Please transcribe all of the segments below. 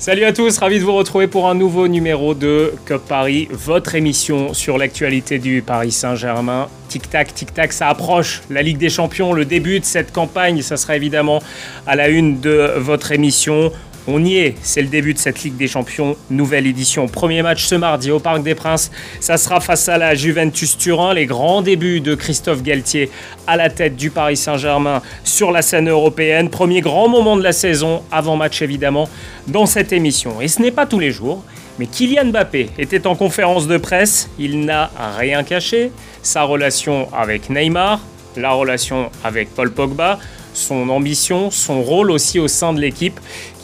Salut à tous, ravi de vous retrouver pour un nouveau numéro de Cup Paris, votre émission sur l'actualité du Paris Saint-Germain. Tic-tac, tic-tac, ça approche. La Ligue des Champions, le début de cette campagne, ça sera évidemment à la une de votre émission. On y est, c'est le début de cette Ligue des Champions, nouvelle édition. Premier match ce mardi au Parc des Princes, ça sera face à la Juventus Turin, les grands débuts de Christophe Galtier à la tête du Paris Saint-Germain sur la scène européenne. Premier grand moment de la saison, avant match évidemment, dans cette émission. Et ce n'est pas tous les jours, mais Kylian Mbappé était en conférence de presse, il n'a rien caché, sa relation avec Neymar, la relation avec Paul Pogba, son ambition, son rôle aussi au sein de l'équipe.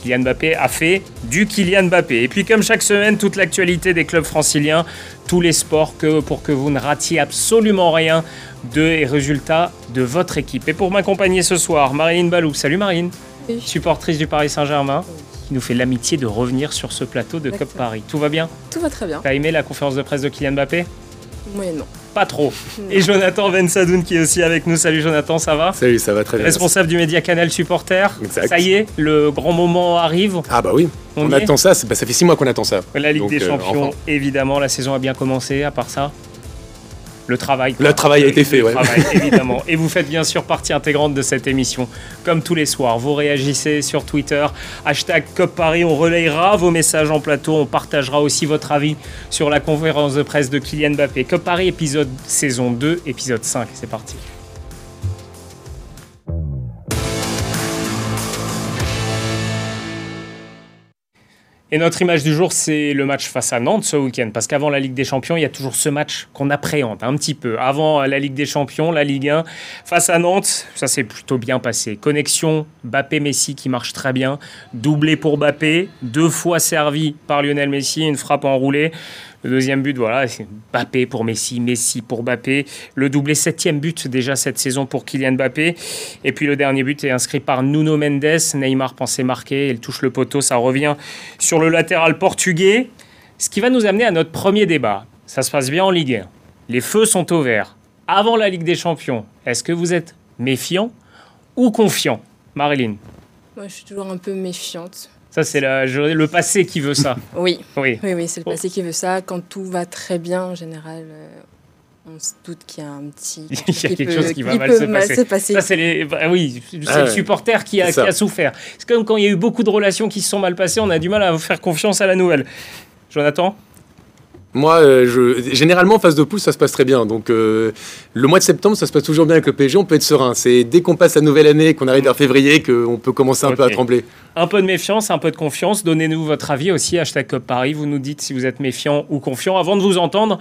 Kylian Mbappé a fait du Kylian Mbappé. Et puis comme chaque semaine, toute l'actualité des clubs franciliens, tous les sports que, pour que vous ne ratiez absolument rien des résultats de votre équipe. Et pour m'accompagner ce soir, Marine Balou. Salut Marine, Oui. supportrice du Paris Saint-Germain, qui nous fait l'amitié de revenir sur ce plateau de Cup Exactement. Paris. Tout va bien? Tout va très bien, T'as aimé la conférence de presse de Kylian Mbappé? Moyennement. Pas trop. Et Jonathan Bensadoun qui est aussi avec nous. Salut Jonathan, ça va Salut, ça va très bien. Responsable du média Canal Supporter. Exact. Ça y est, le grand moment arrive. Ah bah oui, On attend ça, bah, ça fait six mois qu'on attend ça. La Ligue Donc, des euh, Champions, enfin. évidemment, la saison a bien commencé, à part ça. Le travail. Le travail a été fait, ouais. travail, évidemment. Et vous faites bien sûr partie intégrante de cette émission. Comme tous les soirs, vous réagissez sur Twitter, hashtag Cop Paris, on relayera vos messages en plateau, on partagera aussi votre avis sur la conférence de presse de Kylian Mbappé. Cop Paris, épisode saison 2, épisode 5, c'est parti. Et notre image du jour, c'est le match face à Nantes ce week-end. Parce qu'avant la Ligue des Champions, il y a toujours ce match qu'on appréhende un petit peu. Avant la Ligue des Champions, la Ligue 1, face à Nantes, ça s'est plutôt bien passé. Connexion Bappé-Messi qui marche très bien. Doublé pour Bappé, deux fois servi par Lionel Messi, une frappe enroulée. Le deuxième but, voilà, c'est Bappé pour Messi, Messi pour Bappé. Le doublé septième but déjà cette saison pour Kylian Mbappé. Et puis le dernier but est inscrit par Nuno Mendes. Neymar pensait marquer, il touche le poteau, ça revient sur le latéral portugais. Ce qui va nous amener à notre premier débat. Ça se passe bien en Ligue 1. Les feux sont au vert. Avant la Ligue des Champions, est-ce que vous êtes méfiant ou confiant? Marilyn, Moi, je suis toujours un peu méfiante. Ça c'est le passé qui veut ça. Oui, Oui. oui, oui, c'est le passé qui veut ça. Quand tout va très bien, en général, euh, on se doute qu'il y a un petit... Il y a quelque peut- chose qui va qui mal se passer. passer. Ça, c'est les... bah oui, c'est Ah le ouais. supporter qui a, qui a souffert. C'est comme quand il y a eu beaucoup de relations qui se sont mal passées, on a du mal à faire confiance à la nouvelle. Jonathan? Moi, euh, je... généralement, en phase de poule, ça se passe très bien. Donc, euh, le mois de septembre, ça se passe toujours bien avec le PSG, on peut être serein. C'est dès qu'on passe la nouvelle année, qu'on arrive vers février, qu'on peut commencer un peu à trembler. Un peu de méfiance, un peu de confiance. Donnez-nous votre avis aussi, hashtag Cop Paris. Vous nous dites si vous êtes méfiant ou confiant. Avant de vous entendre,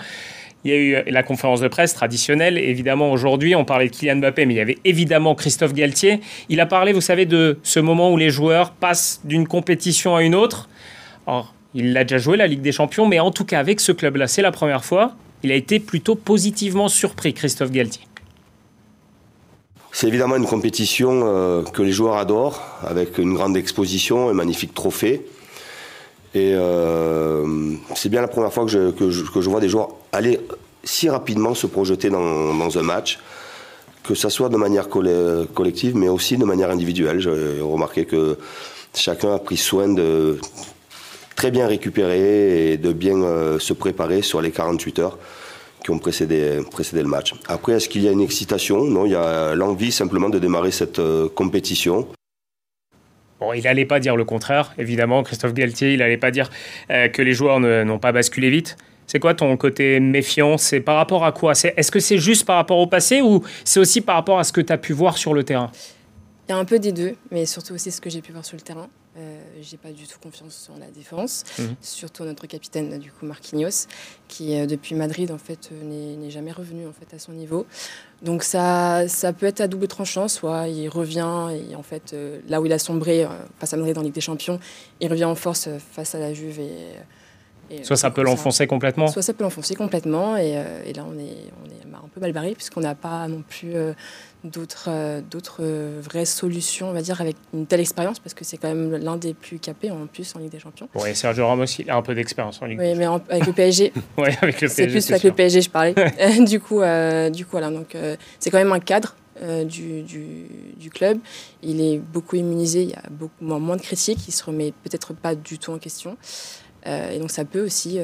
il y a eu la conférence de presse traditionnelle. Évidemment, aujourd'hui, on parlait de Kylian Mbappé, mais il y avait évidemment Christophe Galtier. Il a parlé, vous savez, de ce moment où les joueurs passent d'une compétition à une autre. Alors, il l'a déjà joué, la Ligue des Champions, mais en tout cas, avec ce club-là, c'est la première fois. Il a été plutôt positivement surpris, Christophe Galtier. C'est évidemment une compétition euh, que les joueurs adorent, avec une grande exposition, un magnifique trophée. Et euh, c'est bien la première fois que je, vois des joueurs aller si rapidement se projeter dans, un match, que ce soit de manière colle- collective, mais aussi de manière individuelle. J'ai remarqué que chacun a pris soin de très bien récupérer et de bien euh, se préparer sur les 48 heures qui ont précédé, précédé le match. Après, est-ce qu'il y a une excitation? Non, il y a l'envie simplement de démarrer cette euh, compétition. Bon, il n'allait pas dire le contraire, évidemment. Christophe Galtier, il n'allait pas dire euh, que les joueurs n'ont pas basculé vite. C'est quoi ton côté méfiant? C'est par rapport à quoi? Est-ce que c'est juste par rapport au passé ou c'est aussi par rapport à ce que tu as pu voir sur le terrain? Il y a un peu des deux, mais surtout aussi ce que j'ai pu voir sur le terrain. Euh, j'ai pas du tout confiance sur la défense, Mhm. surtout notre capitaine du coup Marquinhos, qui euh, depuis Madrid en fait euh, n'est jamais revenu en fait à son niveau. Donc ça, ça peut être à double tranchant, soit il revient et en fait là où il a sombré face à Madrid en Ligue des Champions, il revient en force face à la Juve et, et, Soit ça euh, peut l'enfoncer complètement Soit ça peut l'enfoncer complètement et, euh, et là on est, on est un peu mal barré puisqu'on n'a pas non plus euh, d'autres d'autres vraies solutions on va dire avec une telle expérience parce que c'est quand même l'un des plus capés en plus en Ligue des Champions. Et Sergio Ramos, il a un peu d'expérience en Ligue. Oui mais en- avec le PSG, Ouais, avec le c'est PSG, plus c'est avec sûr. le PSG je parlais. du coup euh, du coup voilà donc euh, c'est quand même un cadre du, du, club. Il est beaucoup immunisé, il y a beaucoup moins de critiques, il se remet peut-être pas du tout en question. Et donc ça peut aussi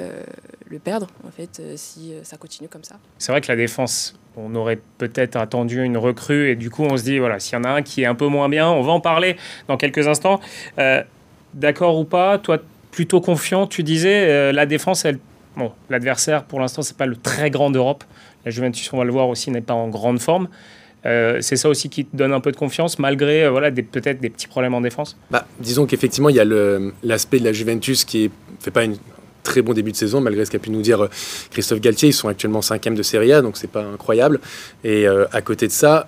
le perdre, en fait, si ça continue comme ça. C'est vrai que la défense, on aurait peut-être attendu une recrue, et du coup on se dit, voilà, s'il y en a un qui est un peu moins bien, on va en parler dans quelques instants. D'accord ou pas, toi plutôt confiant, tu disais, la défense, elle Bon, l'adversaire, pour l'instant, c'est pas le très grand d'Europe. La Juventus, on va le voir aussi, n'est pas en grande forme. Euh, c'est ça aussi qui te donne un peu de confiance, malgré euh, voilà, peut-être des petits problèmes en défense? Bah, Disons qu'effectivement, il y a l'aspect de la Juventus qui ne fait pas un très bon début de saison, malgré ce qu'a pu nous dire euh, Christophe Galtier. Ils sont actuellement cinquième de Serie A, donc c'est pas incroyable. Et à côté de ça,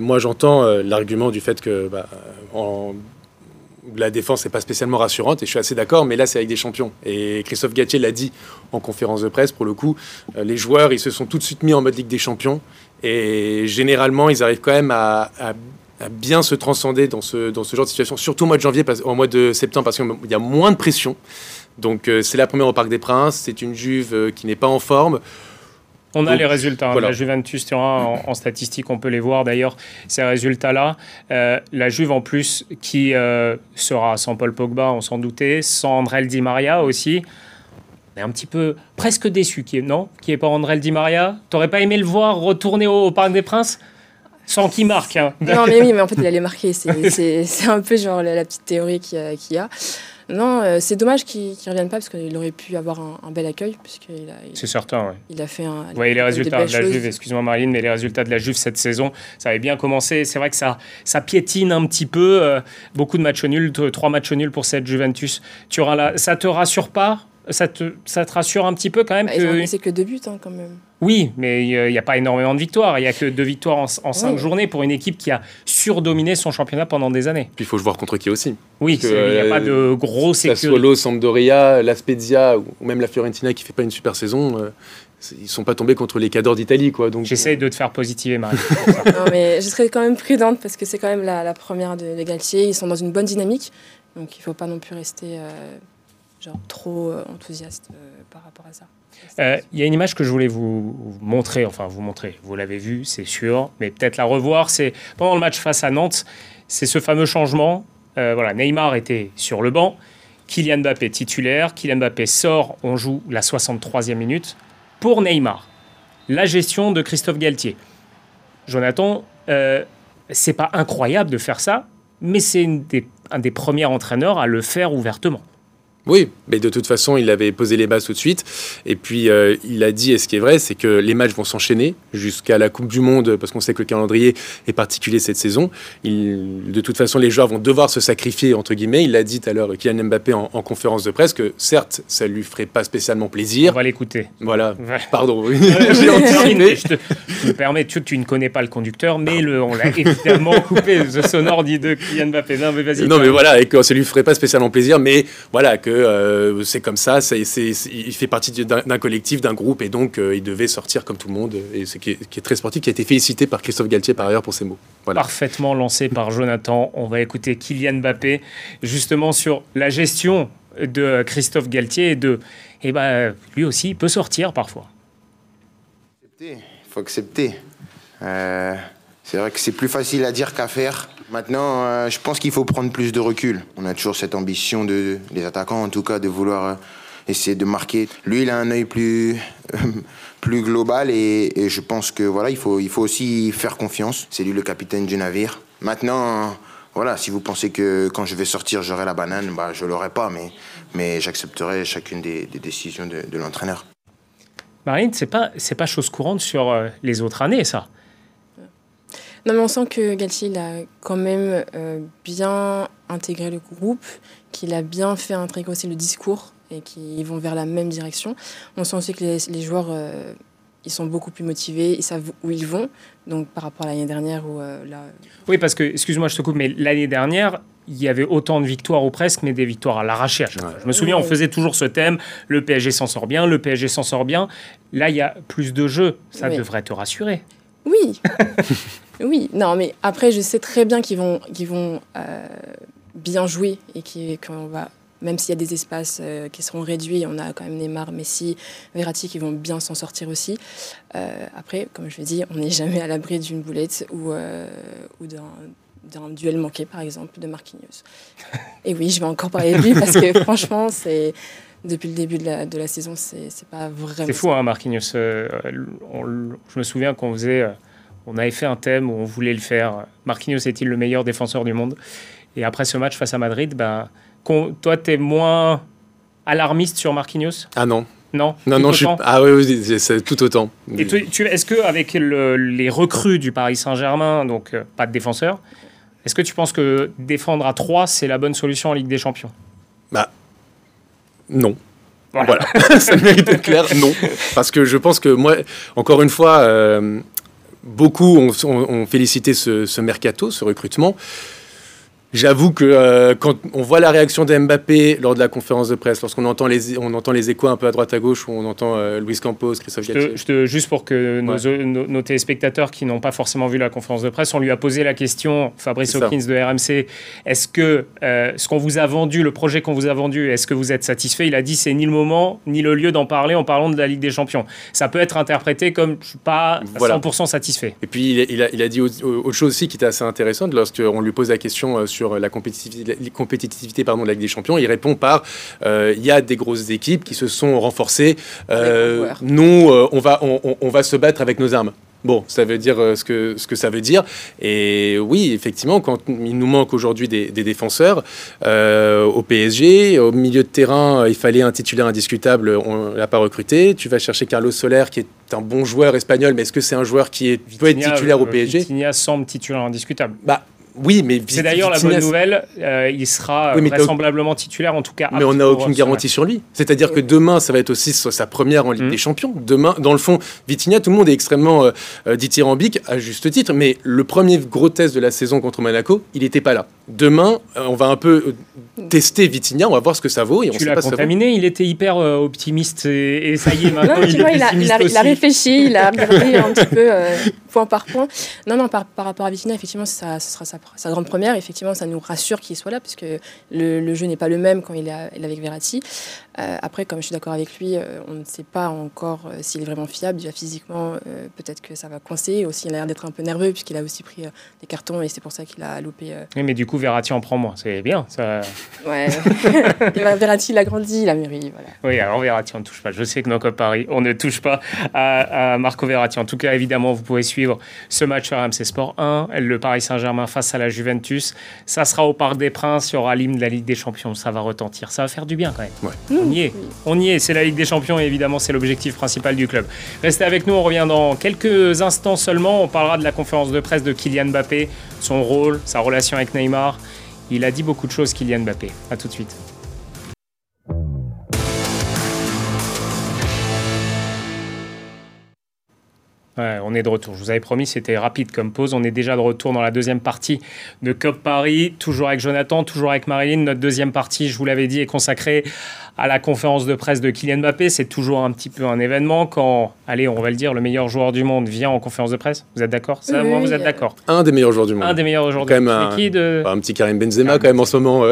moi j'entends l'argument du fait que bah, la défense n'est pas spécialement rassurante, et je suis assez d'accord, mais là, c'est avec des champions. Et Christophe Gatier l'a dit en conférence de presse, pour le coup, les joueurs, ils se sont tout de suite mis en mode Ligue des Champions, et généralement, ils arrivent quand même à, bien se transcender dans ce, dans ce genre de situation, surtout au mois de janvier, au mois de septembre, parce qu'il y a moins de pression. Donc, euh, c'est la première au Parc des Princes, c'est une Juve euh, qui n'est pas en forme. On a les résultats. Hein. La Juventus Turin, en, en, statistique, on peut les voir d'ailleurs, ces résultats-là. Euh, la Juve, en plus, qui sera sans Paul Pogba, on s'en doutait, sans André Di Maria aussi. On est un petit peu presque déçu, qui est, non? Qui est pas André Di Maria? T'aurais pas aimé le voir retourner au, Parc des Princes? Sans qu'il marque. Hein. Non, mais oui, mais en fait, il allait marquer. C'est un peu genre la, petite théorie qu'il y a. Non, euh, c'est dommage qu'il ne revienne pas parce qu'il aurait pu avoir un, bel accueil. C'est certain, oui. Il a fait un. Oui, les résultats de la Juve, excuse-moi Marine, mais les résultats de la Juve cette saison, ça avait bien commencé. C'est vrai que ça, ça piétine un petit peu. Euh, beaucoup de matchs nuls, trois matchs nuls pour cette Juventus. Tu auras là, ça te rassure pas? Ça te, ça te rassure un petit peu quand même bah, que... C'est que deux buts hein, quand même. Oui, mais il n'y a pas énormément de victoires. Il n'y a que deux victoires en, cinq journées pour une équipe qui a surdominé son championnat pendant des années. Puis il faut voir contre qui aussi. Oui, il n'y a pas de euh, gros sécurité. Sassuolo, Sampdoria, la Spezia ou même la Fiorentina qui ne fait pas une super saison. Euh, ils sont pas tombés contre les cadors d'Italie, quoi. Donc j'essaie de te faire positiver, Marie. non, mais je serais quand même prudente parce que c'est quand même la, première de, Galtier. Ils sont dans une bonne dynamique, donc il faut pas non plus rester euh, genre trop enthousiaste par rapport à ça. Euh, il y a une image que je voulais vous montrer, enfin vous montrer, vous l'avez vu, c'est sûr, mais peut-être la revoir. C'est pendant le match face à Nantes, c'est ce fameux changement. Euh, voilà, Neymar était sur le banc, Kylian Mbappé titulaire, Kylian Mbappé sort, on joue la 63e minute pour Neymar. La gestion de Christophe Galtier. Jonathan, euh, c'est pas incroyable de faire ça, mais c'est un des premiers entraîneurs à le faire ouvertement. Oui, mais de toute façon, il avait posé les bases tout de suite. Et puis, euh, il a dit, et ce qui est vrai, c'est que les matchs vont s'enchaîner jusqu'à la Coupe du Monde, parce qu'on sait que le calendrier est particulier cette saison. Il, de toute façon, les joueurs vont devoir se sacrifier, entre guillemets. Il l'a dit tout à l'heure, Kylian Mbappé, en, conférence de presse, que certes, ça lui ferait pas spécialement plaisir. On va l'écouter. Voilà. Pardon. J'ai anticipé. Je, te, me permets, tu, tu, ne connais pas le conducteur, mais le, on l'a évidemment coupé, ce sonore dit de Kylian Mbappé. Non, mais vas-y. Non, mais voilà, et que ça lui ferait pas spécialement plaisir, mais voilà, que euh, c'est comme ça, il fait partie d'un collectif, d'un groupe, et donc euh, il devait sortir comme tout le monde. Et ce qui est, très sportif, qui a été félicité par Christophe Galtier par ailleurs pour ses mots. Parfaitement lancé par Jonathan. On va écouter Kylian Mbappé justement sur la gestion de Christophe Galtier et de, eh ben, lui aussi, il peut sortir parfois. Il faut accepter. Euh, c'est vrai que c'est plus facile à dire qu'à faire. Maintenant, euh, je pense qu'il faut prendre plus de recul. On a toujours cette ambition de les attaquants, en tout cas, de vouloir euh, essayer de marquer. Lui, il a un œil plus plus global et, je pense que voilà, il faut il faut aussi faire confiance. C'est lui le capitaine du navire. Maintenant, voilà, si vous pensez que quand je vais sortir, j'aurai la banane, bah, je l'aurai pas, mais mais j'accepterai chacune des, décisions de, de l'entraîneur. Marine, c'est pas c'est pas chose courante sur euh, les autres années, ça. Non, mais on sent que Galtier il a quand même euh, bien intégré le groupe, qu'il a bien fait intégrer aussi le discours et qu'ils vont vers la même direction. On sent aussi que les, joueurs, euh, ils sont beaucoup plus motivés, ils savent où ils vont, donc par rapport à l'année dernière où euh, là... Oui, parce que, excuse-moi, je te coupe, mais l'année dernière, il y avait autant de victoires ou presque, mais des victoires à l'arraché. Je me souviens, on faisait toujours ce thème, le PSG s'en sort bien, le PSG s'en sort bien. Là, il y a plus de jeux, ça devrait te rassurer. Oui. oui, non, mais après, je sais très bien qu'ils vont, qu'ils vont euh, bien jouer et qu'on va même s'il y a des espaces qui seront réduits, on a quand même Neymar, Messi, Verratti qui vont bien s'en sortir aussi. après, comme je l'ai dit, on n'est jamais à l'abri d'une boulette ou, ou d'un duel manqué, par exemple, de Marquinhos. Et oui, je vais encore parler de lui parce que franchement, c'est depuis le début de la, de la saison, c'est pas vraiment. C'est fou, hein, Marquinhos. Euh, je me souviens qu'on faisait, euh, on avait fait un thème où on voulait le faire. Marquinhos est-il le meilleur défenseur du monde? Et après ce match face à Madrid, ben, toi, tu es moins alarmiste sur Marquinhos? Ah non. Non, non, non, je suis... ah oui, oui c'est tout autant. Et tu, est-ce que avec les recrues du Paris Saint-Germain, donc euh, pas de défenseur, est-ce que tu penses que défendre à 3, c'est la bonne solution en Ligue des Champions? Bah non. Voilà, ça mérite d'être clair, non. Parce que je pense que moi, encore une fois, euh, beaucoup ont, félicité ce, mercato, ce recrutement. J'avoue que euh, quand on voit la réaction de Mbappé lors de la conférence de presse, lorsqu'on entend les, on entend les échos un peu à droite à gauche, où on entend euh, Luis Campos, Christophe Galtier. juste pour que nos, téléspectateurs qui n'ont pas forcément vu la conférence de presse, on lui a posé la question, Fabrice Hawkins de RMC, est-ce que euh, ce qu'on vous a vendu, le projet qu'on vous a vendu, est-ce que vous êtes satisfait? Il a dit c'est ni le moment ni le lieu d'en parler en parlant de la Ligue des Champions. Ça peut être interprété comme je suis pas 100% satisfait. Et puis il a, il a, dit autre chose aussi qui était assez intéressante lorsqu'on lui pose la question sur sur la compétitivité, la compétitivité pardon, de la Ligue des Champions. Il répond par euh, il y a des grosses équipes qui se sont renforcées. Euh, nous, euh, on, va, on, va se battre avec nos armes. Bon, ça veut dire ce, que, ce que ça veut dire. Et oui, effectivement, quand il nous manque aujourd'hui des, défenseurs au PSG, au milieu de terrain, il fallait un titulaire indiscutable, on l'a pas recruté. Tu vas chercher Carlos Soler, qui est un bon joueur espagnol, mais est-ce que c'est un joueur qui est, peut être titulaire au PSG Vitinha semble titulaire indiscutable. Bah, oui, mais c'est d'ailleurs la bonne nouvelle. Euh, il sera vraisemblablement titulaire, en tout cas. Mais on n'a aucune garantie sur lui. C'est-à-dire que demain, ça va être aussi sa première en Ligue mm. des Champions. Demain, dans le fond, Vitinha, tout le monde est extrêmement euh, euh, dithyrambique à juste titre. Mais le premier gros test de la saison contre Monaco, il n'était pas là. Demain, on va un peu tester Vitinha, on va voir ce que ça vaut. Et tu l'as contaminé. Il était hyper optimiste et, ça y est maintenant. il, il, a, il, a, réfléchi, il a regardé un petit peu point par point. Non, non, par, par rapport à Vitinha, effectivement, ça, ce sera sa sa grande première, effectivement, ça nous rassure qu'il soit là, puisque le, le jeu n'est pas le même quand il est, avec Verratti. Euh, après, comme je suis d'accord avec lui, euh, on ne sait pas encore euh, s'il est vraiment fiable. Déjà physiquement, peut-être que ça va coincer. Aussi, il a l'air d'être un peu nerveux, puisqu'il a aussi pris des cartons, et c'est pour ça qu'il a loupé. Oui, mais du coup, Verratti en prend moins. C'est bien. Ça... Ouais. Verratti, il a grandi, il a mûri. Voilà. Oui, alors Verratti, on ne touche pas. Je sais que dans Cop Paris, on ne touche pas à, à, Marco Verratti. En tout cas, évidemment, vous pouvez suivre ce match sur RMC Sport 1, le Paris Saint-Germain face à la Juventus. Ça sera au Parc des Princes, il y aura l'hymne de la Ligue des Champions, ça va retentir. Ça va faire du bien quand même. On y est, on y est, c'est la Ligue des Champions et évidemment c'est l'objectif principal du club. Restez avec nous, on revient dans quelques instants seulement. On parlera de la conférence de presse de Kylian Mbappé, son rôle, sa relation avec Neymar. Il a dit beaucoup de choses, Kylian Mbappé. A tout de suite. On est de retour. Je vous avais promis, c'était rapide comme pause. On est déjà de retour dans la deuxième partie de COP Paris, toujours avec Jonathan, toujours avec Marilyn. Notre deuxième partie, je vous l'avais dit, est consacrée à la conférence de presse de Kylian Mbappé. C'est toujours un petit peu un événement quand, allez, on va le dire, le meilleur joueur du monde vient en conférence de presse. Vous êtes d'accord? Ça, moi, vous êtes d'accord Un des meilleurs joueurs du monde. Un des meilleurs joueurs du monde. Un, qui de... un petit Karim Benzema, quand même, en ce moment.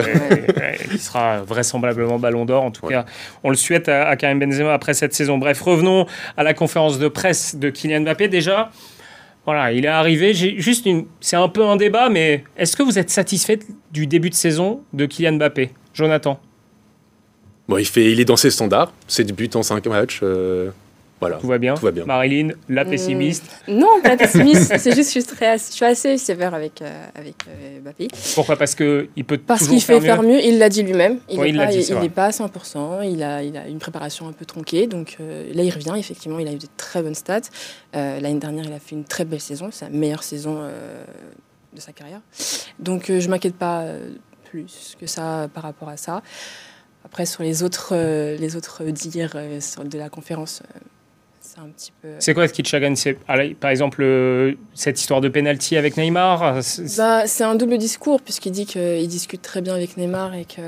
qui sera vraisemblablement ballon d'or. En tout cas, on le souhaite à, Karim Benzema après cette saison. Bref, revenons à la conférence de presse de Kylian Mbappé. Déjà, voilà, il est arrivé. J'ai juste une. C'est un peu un débat, mais est-ce que vous êtes satisfait du début de saison de Kylian Mbappé? Jonathan Bon, il, fait, il est dans ses standards, 7 buts en 5 matchs. Euh, voilà. Tout va bien. Tout va bien. Marilyn, la hmm. pessimiste Non, pas pessimiste. c'est juste que je suis, très, je suis assez sévère avec, euh, avec euh, Mbappé. Pourquoi? Parce qu'il peut Parce qu'il fait faire mieux. Il l'a dit lui-même. Il n'est pas, pas, à 100%. Il a, il a une préparation un peu tronquée. Donc là, il revient. Effectivement, il a eu de très bonnes stats. L'année dernière, il a fait une très belle saison. C'est la meilleure saison de sa carrière. Donc je ne m'inquiète pas plus que ça par rapport à ça. Après, sur les autres, euh, les autres dires euh, de la conférence, euh, c'est un petit peu. C'est quoi ce qui te chagrine Par exemple, cette histoire de penalty avec Neymar bah, C'est un double discours, puisqu'il dit qu'il discute très bien avec Neymar et qu'il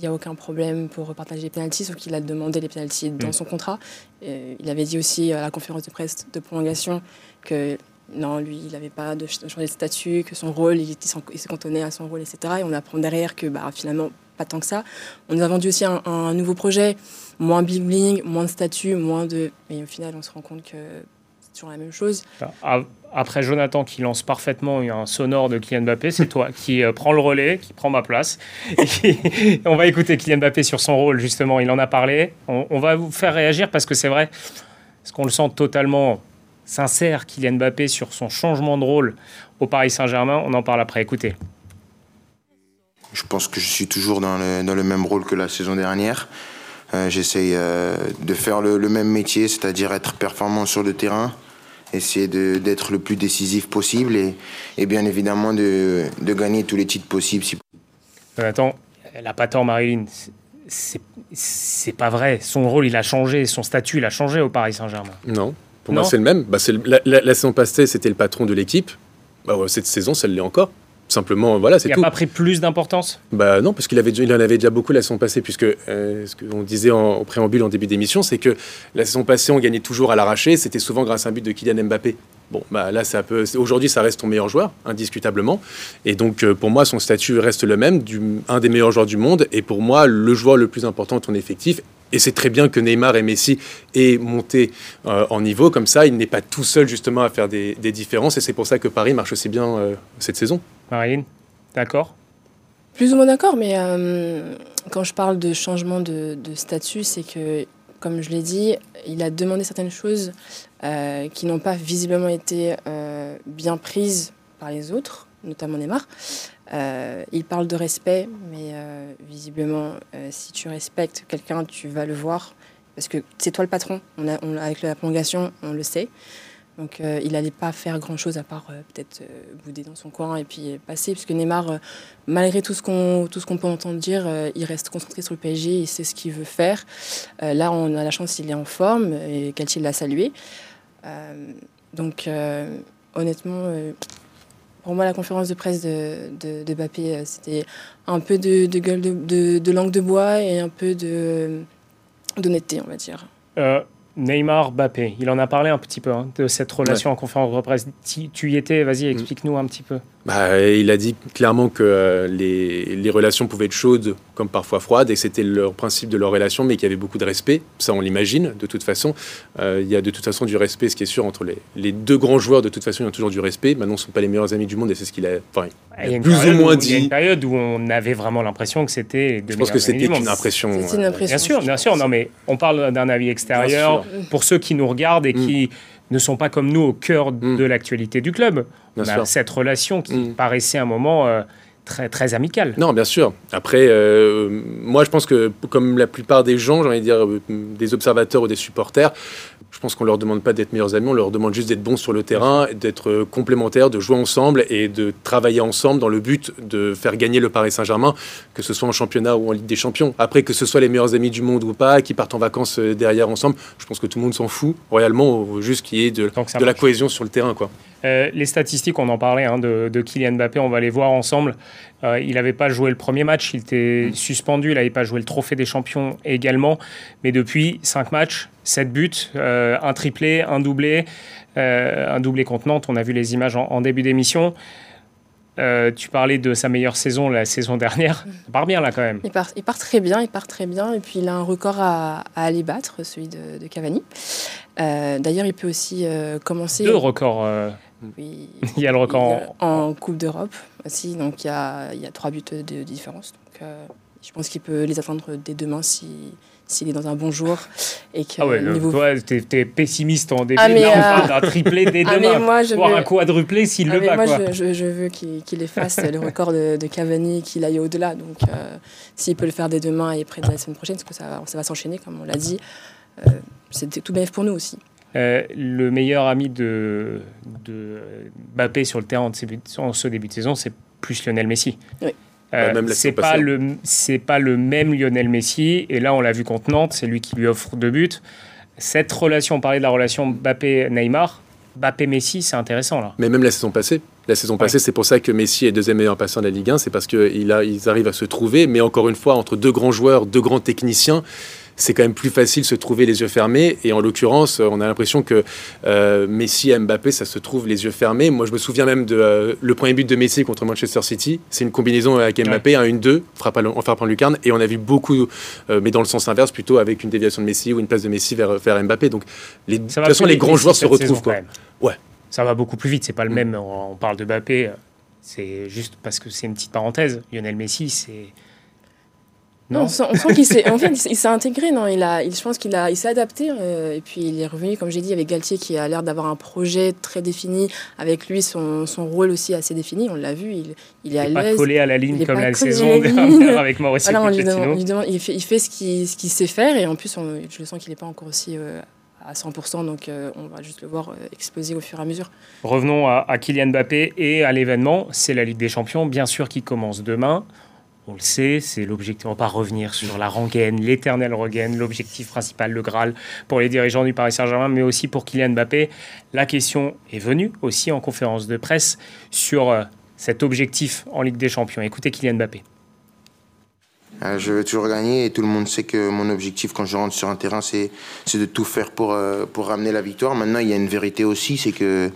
n'y a aucun problème pour repartager les penalties, sauf qu'il a demandé les penalties dans mm. son contrat. il avait dit aussi à la conférence de presse de prolongation que non, lui, il n'avait pas de changer de statut, que son rôle, il, s'est cantonné à son rôle, etc. Et on apprend derrière que bah, finalement, pas tant que ça. On nous a vendu aussi un, nouveau projet, moins bling bling, moins de statut, moins de. Mais au final, on se rend compte que c'est toujours la même chose. Après Jonathan qui lance parfaitement un sonore de Kylian Mbappé, c'est toi qui euh, prends le relais, qui prend ma place. Et on va écouter Kylian Mbappé sur son rôle, justement. Il en a parlé. On, on va vous faire réagir parce que c'est vrai, parce qu'on le sent totalement sincère, Kylian Mbappé, sur son changement de rôle au Paris Saint-Germain. On en parle après. Écoutez. Je pense que je suis toujours dans le, dans le même rôle que la saison dernière. Euh, J'essaye euh, de faire le, le même métier, c'est-à-dire être performant sur le terrain, essayer d'être le plus décisif possible et, et bien évidemment de, de gagner tous les titres possibles. si Jonathan, elle a pas tort, Marilyn. C'est- C'est pas vrai. Son rôle, il a changé. Son statut, il a changé au Paris Saint-Germain. Non, pour Non moi c'est le même. Bah, le- la, la- la saison passée, c'était le patron de l'équipe. Bah, cette saison, ça l'est encore. Simplement, voilà, c'est Il n'a tout. pas pris plus d'importance? Bah non, parce qu'il avait, il en avait déjà beaucoup la saison passée, puisque euh, ce qu'on disait en, préambule en début d'émission, c'est que la saison passée, on gagnait toujours à l'arraché, c'était souvent grâce à un but de Kylian Mbappé. Bon, bah là, c'est un peu. c'est- Aujourd'hui, ça reste ton meilleur joueur, indiscutablement. Et donc, euh, pour moi, son statut reste le même, du, un des meilleurs joueurs du monde, et pour moi, le joueur le plus important de ton effectif. Et c'est très bien que Neymar et Messi aient monté euh, en niveau, comme ça, il n'est pas tout seul justement à faire des, des différences, et c'est pour ça que Paris marche aussi bien euh, cette saison. Marilyn, d'accord? Plus ou moins d'accord, mais euh, quand je parle de changement de, de statut, c'est que, comme je l'ai dit, il a demandé certaines choses euh, qui n'ont pas visiblement été euh, bien prises par les autres, notamment Neymar. Euh, il parle de respect, mais euh, visiblement, euh, si tu respectes quelqu'un, tu vas le voir, parce que c'est toi le patron. Avec la prolongation, on le sait. Donc il n'allait pas faire grand-chose à part peut-être bouder dans son coin et puis passer, puisque Neymar, euh, malgré tout ce qu'on peut entendre dire, il reste concentré sur le PSG, il sait ce qu'il veut faire. Là, on a la chance, il est en forme et Galtier l'a salué. Donc honnêtement, pour moi, la conférence de presse de, de, de Mbappé, euh, c'était un peu de, de gueule de, de- de langue de bois et un peu de d'honnêteté, on va dire. Euh, Neymar, Mbappé, il en a parlé un petit peu hein, de cette relation en conférence de presse. Tu, tu y étais, vas-y, explique-nous un petit peu. Bah, il a dit clairement que euh, les, les relations pouvaient être chaudes comme parfois froides, et c'était leur principe de leur relation, mais qu'il y avait beaucoup de respect. Ça, on l'imagine, de toute façon. Euh, il y a de toute façon du respect, ce qui est sûr, entre les, les deux grands joueurs, de toute façon, il y a toujours du respect. Maintenant, ce ne sont pas les meilleurs amis du monde, et c'est ce qu'il a, enfin, Il y a une plus ou moins où- Il y a une dit. période où on avait vraiment l'impression que c'était Je pense que c'était une impression. Une euh, impression. Bien sûr, bien sûr. Non, mais on parle d'un avis extérieur pour ceux qui nous regardent et Mm. qui ne sont pas comme nous au cœur Mm. de l'actualité du club. On a cette relation qui Mm. paraissait un moment euh, très, très amicale. Non, bien sûr. Après, euh, moi, je pense que, comme la plupart des gens, j'ai envie de dire, euh, des observateurs ou des supporters, je pense qu'on leur demande pas d'être meilleurs amis, on leur demande juste d'être bons sur le terrain, d'être euh, complémentaires, de jouer ensemble et de travailler ensemble dans le but de faire gagner le Paris Saint-Germain, que ce soit en championnat ou en Ligue des Champions. Après, que ce soit les meilleurs amis du monde ou pas, qui partent en vacances derrière ensemble, je pense que tout le monde s'en fout, royalement, juste qu'il y ait de, de la cohésion sur le terrain, quoi. Euh, les statistiques, on en parlait hein, de, de Kylian Mbappé, on va les voir ensemble. Euh, il n'avait pas joué le premier match, il était suspendu, il n'avait pas joué le trophée des champions également. Mais depuis 5 matchs, 7 buts, euh, un triplé, un doublé, euh, un doublé contre Nantes. On a vu les images en, en début d'émission. Euh, tu parlais de sa meilleure saison la saison dernière. Ça part bien là quand même. Il part, il part très bien, il part très bien. Et puis il a un record à, à aller battre, celui de, de Cavani. Euh, D'ailleurs, il peut aussi euh, commencer. Deux records. Oui, il y a le record il- en, en Coupe d'Europe aussi. Donc il y a, il y a trois buts de, de différence. Donc euh, je pense qu'il peut les atteindre dès demain si s'il est dans un bon jour et que Ah ouais, niveau. toi, t'es, t'es pessimiste en début. Ah, mais, Là, on euh, parle d'un triplé dès Ah, demain. moi, je Voire veux- un quadruplé s'il Ah, le bat. moi, quoi. je, veux qu'il efface le record de, de Cavani qu'il aille au-delà. Donc, euh, s'il peut le faire dès demain et près de la semaine prochaine, parce que ça, va- ça va s'enchaîner, comme on l'a dit, euh, c'est tout bénéf pour nous aussi. Euh, le meilleur ami de, de Mbappé sur le terrain en ce début de saison, c'est plus Lionel Messi. Oui. Euh, même la c'est pas le c'est pas le même Lionel Messi et là on l'a vu contre Nantes, c'est lui qui lui offre deux buts. Cette relation, on parlait de la relation Mbappé-Neymar, Mbappé-Messi, c'est intéressant là. Mais même la saison passée. La saison passée, c'est pour ça que Messi est deuxième meilleur passeur de la Ligue 1, c'est parce qu'ils ils arrivent à se trouver, mais encore une fois, entre deux grands joueurs, deux grands techniciens, c'est quand même plus facile de se trouver les yeux fermés. Et en l'occurrence, on a l'impression que euh, Messi et Mbappé, ça se trouve les yeux fermés. Moi, je me souviens même de euh, le premier but de Messi contre Manchester City. C'est une combinaison avec Mbappé, un 1-2, frappe en frappant lucarne. Et on a vu beaucoup, mais dans le sens inverse, plutôt avec une déviation de Messi ou une passe de Messi vers, vers Mbappé. Donc, les, de toute façon, les grands joueurs se retrouvent. Quoi. Ouais. Ça va beaucoup plus vite. C'est pas le mm. même. On parle de Mbappé. C'est juste parce que c'est une petite parenthèse. Lionel Messi, c'est. Non, on sent, qu'il s'est, en fait, il s'est intégré. Non, il a, il, je pense qu'il a, il s'est adapté. Euh, et puis il est revenu, comme j'ai dit, avec Galtier qui a l'air d'avoir un projet très défini. Avec lui, son, son rôle aussi assez défini. On l'a vu, il, il est à l'aise. Pas collé à la ligne comme la saison dernière avec Mauricio voilà, Pochettino. il, fait, il fait ce qu'il, ce qu'il sait faire. Et en plus, je le sens qu'il n'est pas encore aussi euh, à 100%, donc euh, on va juste le voir euh, exploser au fur et à mesure. Revenons à, Kylian Mbappé et à l'événement. C'est la Ligue des Champions, bien sûr, qui commence demain. On le sait, c'est l'objectif. On ne va pas revenir sur la rengaine, l'éternelle rengaine, l'objectif principal, le Graal pour les dirigeants du Paris Saint-Germain, mais aussi pour Kylian Mbappé. La question est venue aussi en conférence de presse sur euh, cet objectif en Ligue des Champions. Écoutez Kylian Mbappé. Euh, je veux toujours gagner et tout le monde sait que mon objectif quand je rentre sur un terrain, c'est de tout faire pour, euh, pour ramener la victoire. Maintenant, il y a une vérité aussi, c'est que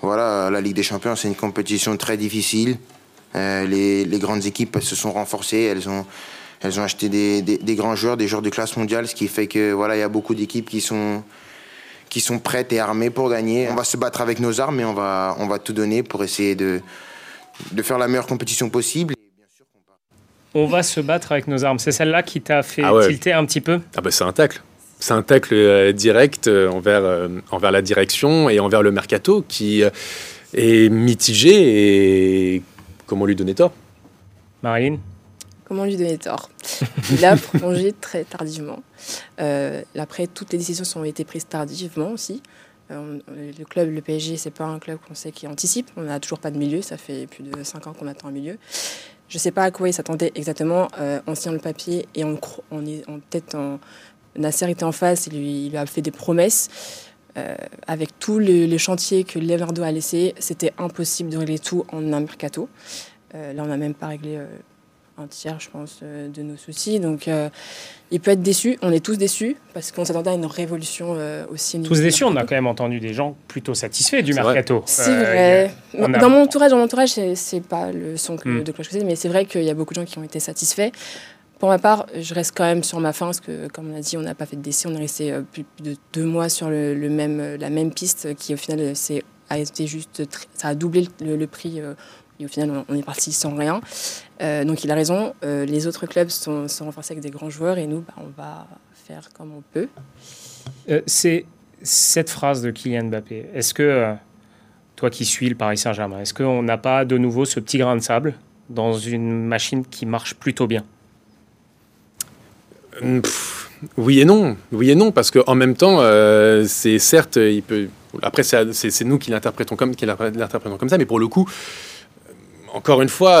voilà, la Ligue des Champions, c'est une compétition très difficile. Euh, les, les, grandes équipes se sont renforcées, elles ont, elles ont acheté des, des, grands joueurs, des joueurs de classe mondiale, ce qui fait que voilà, il y a beaucoup d'équipes qui sont, qui sont prêtes et armées pour gagner. On va se battre avec nos armes et on va, on va tout donner pour essayer de, de faire la meilleure compétition possible on va se battre avec nos armes. C'est celle-là qui t'a fait ah tilter un petit peu? Ah bah c'est un tacle. C'est un tacle euh, direct euh, envers, euh, envers la direction et envers le mercato qui est mitigé et comment lui donner tort Marine Comment lui donner tort Il a prolongé très tardivement. après, toutes les décisions ont été prises tardivement aussi. le club, le PSG, c'est pas un club qu'on sait qui anticipe. On n'a toujours pas de milieu. Ça fait plus de 5 ans qu'on attend un milieu. Je ne sais pas à quoi il s'attendait exactement. Euh, on signe le papier et on, on est en tête en. Nasser était en face, il lui, il lui a fait des promesses. Euh, avec tous les, chantiers que Leonardo a laissés, c'était impossible de régler tout en un mercato. Euh, là, on n'a même pas réglé un tiers, je pense, de nos soucis. Donc, il peut être déçu. On est tous déçus parce qu'on s'attendait à une révolution euh, aussi. Tous déçus. On a quand même entendu des gens plutôt satisfaits du mercato. C'est vrai. Euh, dans mon entourage, dans mon entourage, c'est pas le son que, hmm. de cloche mais c'est vrai qu'il y a beaucoup de gens qui ont été satisfaits. Pour ma part, je reste quand même sur ma fin parce que, comme on a dit, on n'a pas fait de décès. On est resté euh, plus de deux mois sur même, la même piste qui, au final, c'est a juste, ça a doublé le, prix et au final, on est parti sans rien. Euh, donc il a raison. Euh, les autres clubs sont, sont, renforcés avec des grands joueurs et nous, bah, on va faire comme on peut. Euh, c'est cette phrase de Kylian Mbappé. Est-ce que, toi qui suis le Paris Saint-Germain, est-ce qu'on n'a pas de nouveau ce petit grain de sable dans une machine qui marche plutôt bien? Oui et non. Oui et non, parce qu'en même temps, c'est certes. Après, c'est nous qui l'interprétons comme, ça, mais pour le coup, encore une fois,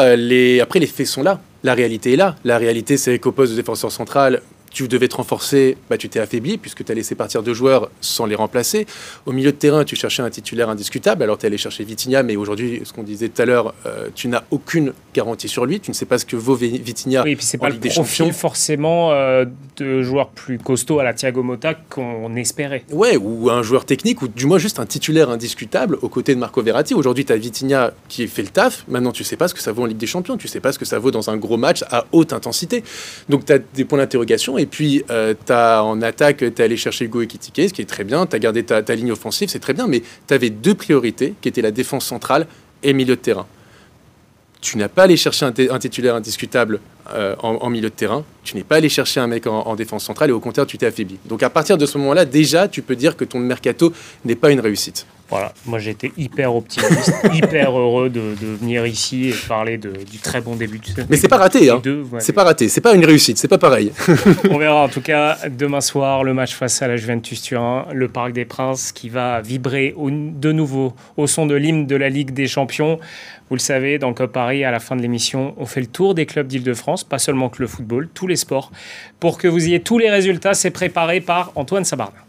après, les faits sont là. La réalité est là. La réalité, c'est qu'au poste de défenseur central, tu devais te renforcer, bah, tu t'es affaibli puisque tu as laissé partir deux joueurs sans les remplacer. Au milieu de terrain, tu cherchais un titulaire indiscutable, alors tu es allé chercher Vitinha, mais aujourd'hui, ce qu'on disait tout à l'heure, euh, tu n'as aucune garantie sur lui, tu ne sais pas ce que vaut Vitinha. Oui, et puis c'est pas le profil forcément euh, de joueur plus costaud à la Thiago Motta qu'on espérait. Ouais, ou un joueur technique, ou du moins juste un titulaire indiscutable aux côtés de Marco Verratti. Aujourd'hui, tu as Vitinha qui fait le taf, maintenant tu sais pas ce que ça vaut en Ligue des Champions, tu sais pas ce que ça vaut dans un gros match à haute intensité. Donc tu as des points d'interrogation et puis, euh, en attaque, tu es allé chercher Hugo Ekitike, ce qui est très bien. Tu as gardé ta, ligne offensive, c'est très bien. Mais tu avais deux priorités, qui étaient la défense centrale et milieu de terrain. Tu n'as pas allé chercher un, titulaire indiscutable euh, en, milieu de terrain. Tu n'es pas allé chercher un mec en, défense centrale et au contraire, tu t'es affaibli. Donc à partir de ce moment-là, déjà, tu peux dire que ton mercato n'est pas une réussite. Voilà, moi j'étais hyper optimiste, hyper heureux de, venir ici et parler du très bon début de Mais c'est pas raté, hein. C'est pas raté, c'est pas une réussite, c'est pas pareil. On verra en tout cas demain soir le match face à la Juventus Turin, le Parc des Princes qui va vibrer de nouveau au son de l'hymne de la Ligue des Champions. Vous le savez, dans Cop Paris, à la fin de l'émission, on fait le tour des clubs d'Île-de-France, pas seulement que le football, tous les sports. Pour que vous ayez tous les résultats, c'est préparé par Antoine Sabardin.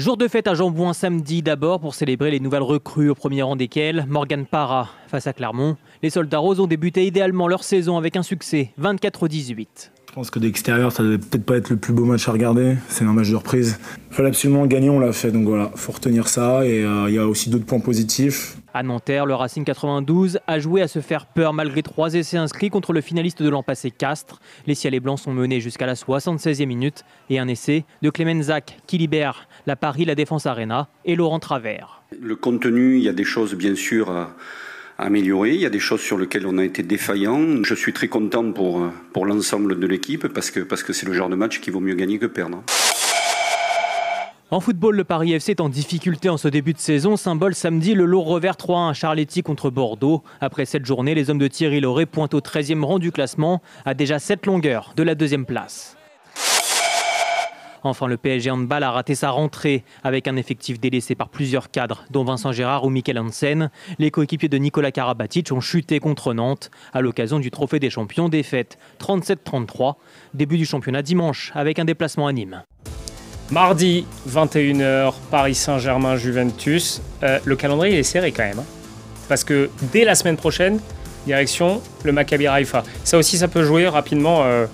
Jour de fête à Jambouin samedi d'abord pour célébrer les nouvelles recrues au premier rang desquelles Morgan Parra face à Clermont. Les soldats roses ont débuté idéalement leur saison avec un succès 24-18. Je pense que d'extérieur, ça devait peut-être pas être le plus beau match à regarder. C'est un match de reprise. Il fallait absolument gagner, on l'a fait. Donc voilà, faut retenir ça. Et euh, il y a aussi d'autres points positifs. À Nanterre, le Racing 92 a joué à se faire peur malgré trois essais inscrits contre le finaliste de l'an passé Castres. Les Ciels et Blancs sont menés jusqu'à la 76e minute et un essai de Clément Zach qui libère la Paris La Défense Arena et Laurent Travers. Le contenu, il y a des choses bien sûr à améliorer. Il y a des choses sur lesquelles on a été défaillant. Je suis très content pour, l'ensemble de l'équipe parce que c'est le genre de match qui vaut mieux gagner que perdre. En football, le Paris FC est en difficulté en ce début de saison. Symbole samedi, le lourd revers 3-1 à Charletti contre Bordeaux. Après cette journée, les hommes de Thierry Lauré pointent au 13e rang du classement, à déjà 7 longueurs de la deuxième place. Enfin, le PSG Handball a raté sa rentrée avec un effectif délaissé par plusieurs cadres, dont Vincent Gérard ou Michael Hansen. Les coéquipiers de Nicolas Karabatic ont chuté contre Nantes à l'occasion du Trophée des Champions, défaite 37-33. Début du championnat dimanche avec un déplacement à Nîmes. Mardi, 21h, Paris Saint-Germain, Juventus. Euh, le calendrier est serré quand même. Hein. parce que dès la semaine prochaine, direction le Maccabi Raifa. Ça aussi, ça peut jouer rapidement. Euh,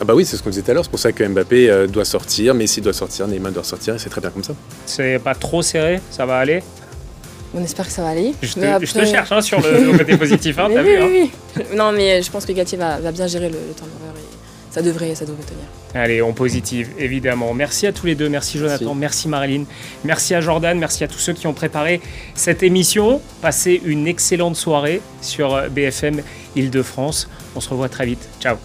ah bah oui, c'est ce qu'on disait tout à l'heure, c'est pour ça que Mbappé euh, doit sortir, Messi doit sortir, Neymar doit sortir, et c'est très bien comme ça. C'est pas trop serré, ça va aller? On espère que ça va aller. Je te, cherche hein, sur le, côté positif, hein, t'as vu hein. Non mais je pense que Gatier va, bien gérer le, le turnover et ça devrait, ça devrait tenir. Allez, on positive, évidemment. Merci à tous les deux, merci Jonathan, merci, Marilyn, merci à Jordan, merci à tous ceux qui ont préparé cette émission. Passez une excellente soirée sur BFM Île-de-France. On se revoit très vite. Ciao